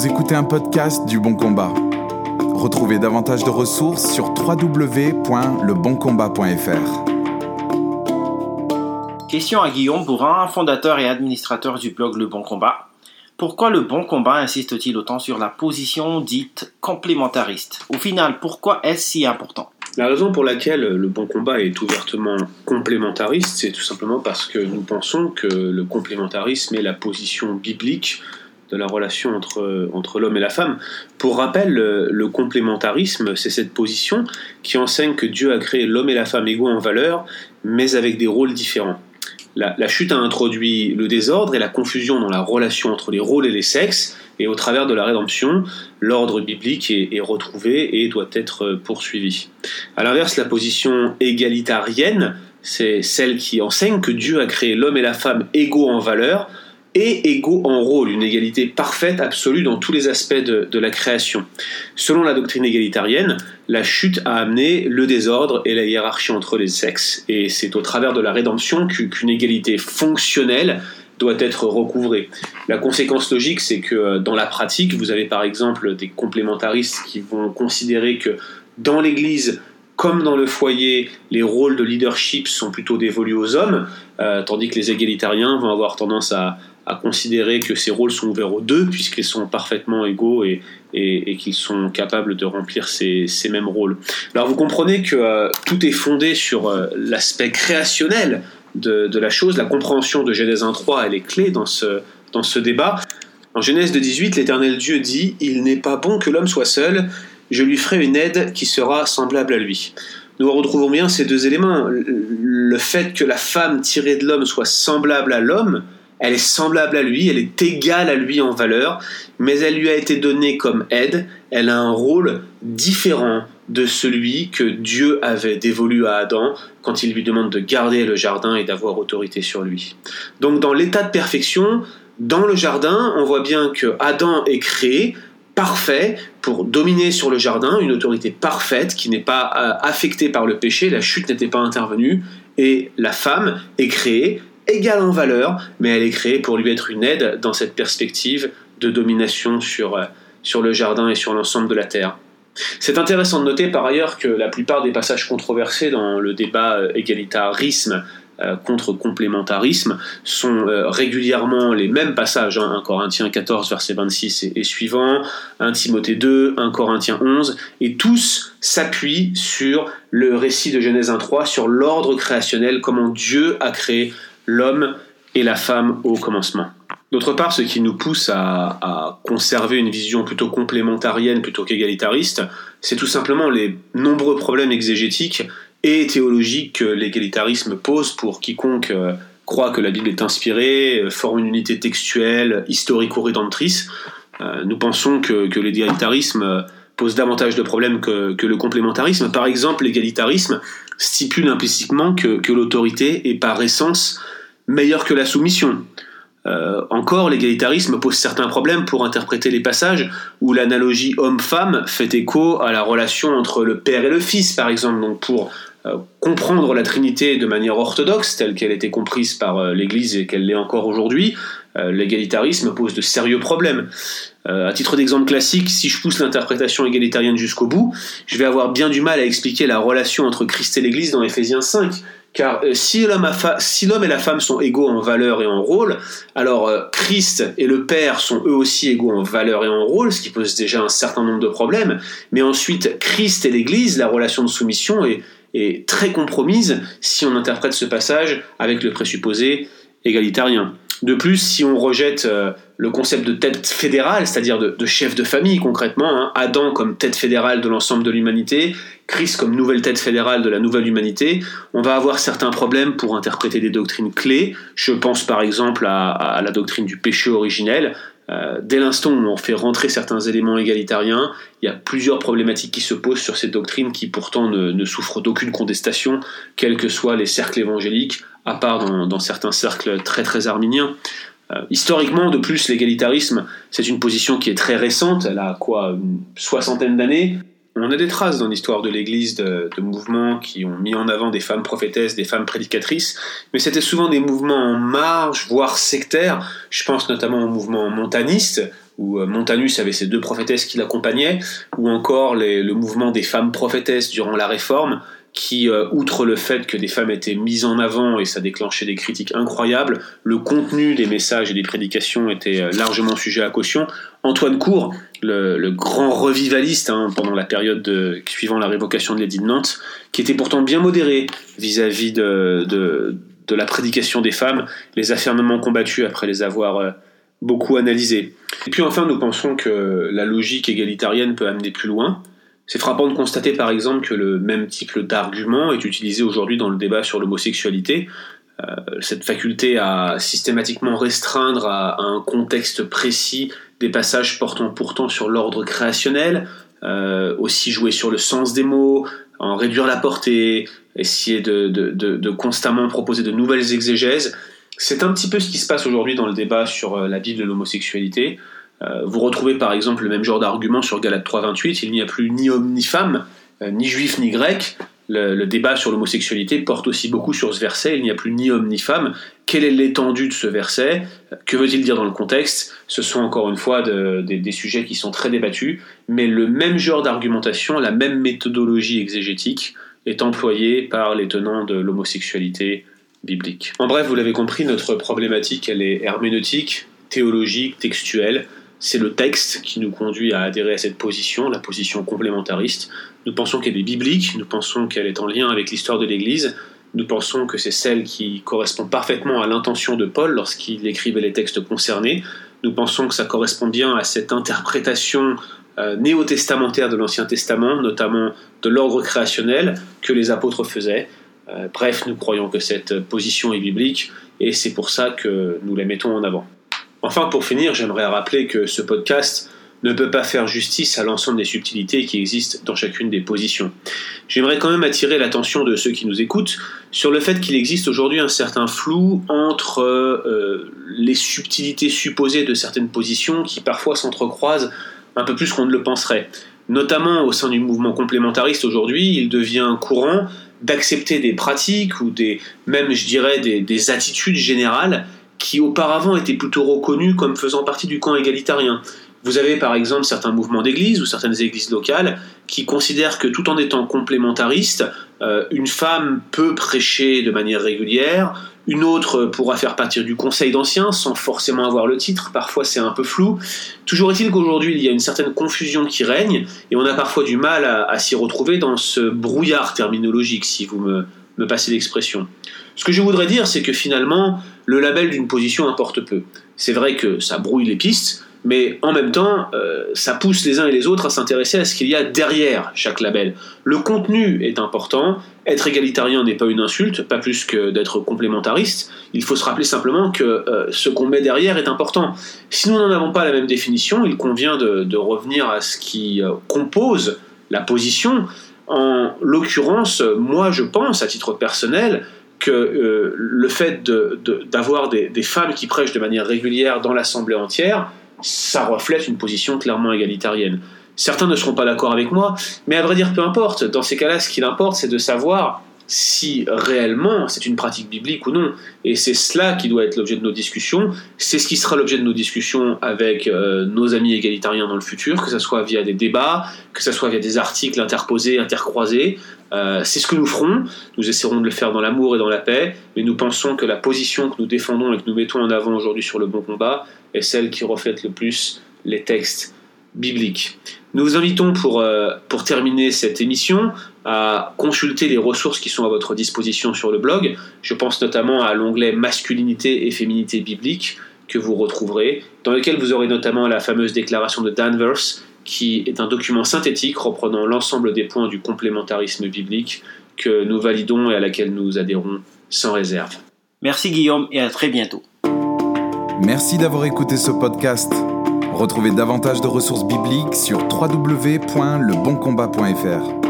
Vous écoutez un podcast du Bon Combat. Retrouvez davantage de ressources sur www.leboncombat.fr. Question à Guillaume Bourrin, fondateur et administrateur du blog Le Bon Combat. Pourquoi le bon combat insiste-t-il autant sur la position dite complémentariste? Au final, pourquoi est-ce si important? La raison pour laquelle le bon combat est ouvertement complémentariste, c'est tout simplement parce que nous pensons que le complémentarisme est la position biblique de la relation entre, entre l'homme et la femme. Pour rappel, le, complémentarisme, c'est cette position qui enseigne que Dieu a créé l'homme et la femme égaux en valeur, mais avec des rôles différents. La, chute a introduit le désordre et la confusion dans la relation entre les rôles et les sexes, et au travers de la rédemption, l'ordre biblique est, est, retrouvé et doit être poursuivi. A l'inverse, la position égalitarienne, c'est celle qui enseigne que Dieu a créé l'homme et la femme égaux en valeur, et égaux en rôle, une égalité parfaite, absolue dans tous les aspects de, la création. Selon la doctrine égalitarienne, la chute a amené le désordre et la hiérarchie entre les sexes, et c'est au travers de la rédemption qu'une égalité fonctionnelle doit être recouvrée. La conséquence logique, c'est que euh, dans la pratique, vous avez par exemple des complémentaristes qui vont considérer que dans l'Église, comme dans le foyer, les rôles de leadership sont plutôt dévolus aux hommes, euh, tandis que les égalitariens vont avoir tendance à, à considérer que ces rôles sont ouverts aux deux, puisqu'ils sont parfaitement égaux et, qu'ils sont capables de remplir ces, mêmes rôles. Alors vous comprenez que euh, tout est fondé sur euh, l'aspect créationnel de, la chose, la compréhension de Genèse 1.3, elle est clé dans ce, dans ce débat. En Genèse 18, l'Éternel Dieu dit « Il n'est pas bon que l'homme soit seul, je lui ferai une aide qui sera semblable à lui ». Nous retrouvons bien ces deux éléments. Le fait que la femme tirée de l'homme soit semblable à l'homme, elle est semblable à lui, elle est égale à lui en valeur, mais elle lui a été donnée comme aide, elle a un rôle différent de celui que Dieu avait dévolu à Adam quand il lui demande de garder le jardin et d'avoir autorité sur lui. Donc dans l'état de perfection, dans le jardin, on voit bien que Adam est créé parfait pour dominer sur le jardin, une autorité parfaite qui n'est pas euh, affectée par le péché, la chute n'était pas intervenue, et la femme est créée égale en valeur, mais elle est créée pour lui être une aide dans cette perspective de domination sur, euh, sur le jardin et sur l'ensemble de la terre. C'est intéressant de noter par ailleurs que la plupart des passages controversés dans le débat euh, égalitarisme euh, contre complémentarisme sont régulièrement les mêmes passages, 1 hein. Corinthiens 14 verset 26 et, et, suivant, 1 Timothée 2, 1 Corinthiens 11, et tous s'appuient sur le récit de Genèse 1.3, sur l'ordre créationnel, comment Dieu a créé l'homme et la femme au commencement. D'autre part, ce qui nous pousse à, conserver une vision plutôt complémentarienne plutôt qu'égalitariste, c'est tout simplement les nombreux problèmes exégétiques et théologiques que l'égalitarisme pose pour quiconque euh, croit que la Bible est inspirée, euh, forme une unité textuelle, historico-rédemptrice. Euh, nous pensons que, l'égalitarisme pose davantage de problèmes que, le complémentarisme. Par exemple, l'égalitarisme stipule implicitement que, que l'autorité est par essence meilleure que la soumission. Euh, encore, l'égalitarisme pose certains problèmes pour interpréter les passages où l'analogie homme-femme fait écho à la relation entre le père et le fils, par exemple. Donc, pour euh, comprendre la Trinité de manière orthodoxe, telle qu'elle était comprise par euh, l'Église et qu'elle l'est encore aujourd'hui, l'égalitarisme pose de sérieux problèmes. à titre d'exemple classique, si je pousse l'interprétation égalitarienne jusqu'au bout, je vais avoir bien du mal à expliquer la relation entre Christ et l'Église dans Éphésiens 5 car euh, si l'homme et la femme sont égaux en valeur et en rôle, alors euh, Christ et le Père sont eux aussi égaux en valeur et en rôle, ce qui pose déjà un certain nombre de problèmes. Mais ensuite, Christ et l'Église, la relation de soumission est, est très compromise si on interprète ce passage avec le présupposé égalitarien. De plus, si on rejette euh, le concept de tête fédérale, c'est-à-dire de, chef de famille concrètement, hein, Adam comme tête fédérale de l'ensemble de l'humanité, Christ comme nouvelle tête fédérale de la nouvelle humanité, on va avoir certains problèmes pour interpréter des doctrines clés. Je pense par exemple à, la doctrine du péché originel. Euh, dès l'instant où on fait rentrer certains éléments égalitariens, il y a plusieurs problématiques qui se posent sur cette doctrine qui pourtant ne, ne souffrent d'aucune contestation, quels que soient les cercles évangéliques, à part dans, certains cercles très très arminiens. Euh, historiquement, de plus, l'égalitarisme, c'est une position qui est très récente, elle a quoi, une soixantaine d'années. On a des traces dans l'histoire de l'Église de, mouvements qui ont mis en avant des femmes prophétesses, des femmes prédicatrices, mais c'était souvent des mouvements en marge, voire sectaires. Je pense notamment au mouvement montaniste, où Montanus avait ses deux prophétesses qui l'accompagnaient, ou encore le mouvement des femmes prophétesses durant la Réforme, qui, euh, outre le fait que des femmes étaient mises en avant et ça déclenchait des critiques incroyables, le contenu des messages et des prédications était euh, largement sujet à caution. Antoine Cour, le, grand revivaliste hein, pendant la période de, suivant la révocation de l'édit de Nantes, qui était pourtant bien modéré vis-à-vis de, la prédication des femmes, les affirmements combattus après les avoir euh, beaucoup analysés. Et puis enfin, nous pensons que la logique égalitarienne peut amener plus loin. C'est frappant de constater par exemple que le même type d'argument est utilisé aujourd'hui dans le débat sur l'homosexualité. Euh, cette faculté à systématiquement restreindre à, un contexte précis des passages portant pourtant sur l'ordre créationnel, euh, aussi jouer sur le sens des mots, en réduire la portée, essayer de, constamment proposer de nouvelles exégèses. C'est un petit peu ce qui se passe aujourd'hui dans le débat sur euh, la Bible de l'homosexualité. Euh, vous retrouvez par exemple le même genre d'argument sur Galate 3.28, il n'y a plus ni homme ni femme, euh, ni juif ni grec. Le, débat sur l'homosexualité porte aussi beaucoup sur ce verset, il n'y a plus ni homme ni femme. Quelle est l'étendue de ce verset? Que veut-il dire dans le contexte? Ce sont encore une fois des sujets qui sont très débattus, mais le même genre d'argumentation, la même méthodologie exégétique est employée par les tenants de l'homosexualité biblique. En bref, vous l'avez compris, notre problématique, elle est herméneutique, théologique, textuelle. C'est le texte qui nous conduit à adhérer à cette position, la position complémentariste. Nous pensons qu'elle est biblique, nous pensons qu'elle est en lien avec l'histoire de l'Église, nous pensons que c'est celle qui correspond parfaitement à l'intention de Paul lorsqu'il écrivait les textes concernés. Nous pensons que ça correspond bien à cette interprétation euh, néo-testamentaire de l'Ancien Testament, notamment de l'ordre créationnel que les apôtres faisaient. Euh, bref, nous croyons que cette position est biblique et c'est pour ça que nous la mettons en avant. Enfin, pour finir, j'aimerais rappeler que ce podcast ne peut pas faire justice à l'ensemble des subtilités qui existent dans chacune des positions. J'aimerais quand même attirer l'attention de ceux qui nous écoutent sur le fait qu'il existe aujourd'hui un certain flou entre euh, les subtilités supposées de certaines positions qui parfois s'entrecroisent un peu plus qu'on ne le penserait. Notamment au sein du mouvement complémentariste aujourd'hui, il devient courant d'accepter des pratiques ou des, même je dirais des attitudes générales qui auparavant étaient plutôt reconnus comme faisant partie du camp égalitarien. Vous avez par exemple certains mouvements d'église ou certaines églises locales qui considèrent que tout en étant complémentariste, euh, une femme peut prêcher de manière régulière, une autre pourra faire partie du conseil d'anciens sans forcément avoir le titre, parfois c'est un peu flou. Toujours est-il qu'aujourd'hui il y a une certaine confusion qui règne et on a parfois du mal à, s'y retrouver dans ce brouillard terminologique, si vous me, me passez l'expression. Ce que je voudrais dire, c'est que finalement, le label d'une position importe peu. C'est vrai que ça brouille les pistes, mais en même temps, euh, ça pousse les uns et les autres à s'intéresser à ce qu'il y a derrière chaque label. Le contenu est important, être égalitarien n'est pas une insulte, pas plus que d'être complémentariste, il faut se rappeler simplement que euh, ce qu'on met derrière est important. Si nous n'en avons pas la même définition, il convient de, revenir à ce qui euh, compose la position. En l'occurrence, moi je pense, à titre personnel, que euh, le fait d'avoir des, femmes qui prêchent de manière régulière dans l'Assemblée entière, ça reflète une position clairement égalitarienne. Certains ne seront pas d'accord avec moi, mais à vrai dire, peu importe. Dans ces cas-là, ce qu'il importe, c'est de savoir si réellement c'est une pratique biblique ou non. Et c'est cela qui doit être l'objet de nos discussions. C'est ce qui sera l'objet de nos discussions avec euh, nos amis égalitariens dans le futur, que ce soit via des débats, que ce soit via des articles interposés, intercroisés. Euh, c'est ce que nous ferons. Nous essaierons de le faire dans l'amour et dans la paix, mais nous pensons que la position que nous défendons et que nous mettons en avant aujourd'hui sur le bon combat est celle qui reflète le plus les textes bibliques. Nous vous invitons pour, euh, pour terminer cette émission à consulter les ressources qui sont à votre disposition sur le blog. Je pense notamment à l'onglet Masculinité et féminité biblique que vous retrouverez, dans lequel vous aurez notamment la fameuse déclaration de Danvers, qui est un document synthétique reprenant l'ensemble des points du complémentarisme biblique que nous validons et à laquelle nous adhérons sans réserve. Merci Guillaume et à très bientôt. Merci d'avoir écouté ce podcast. Retrouvez davantage de ressources bibliques sur www.leboncombat.fr.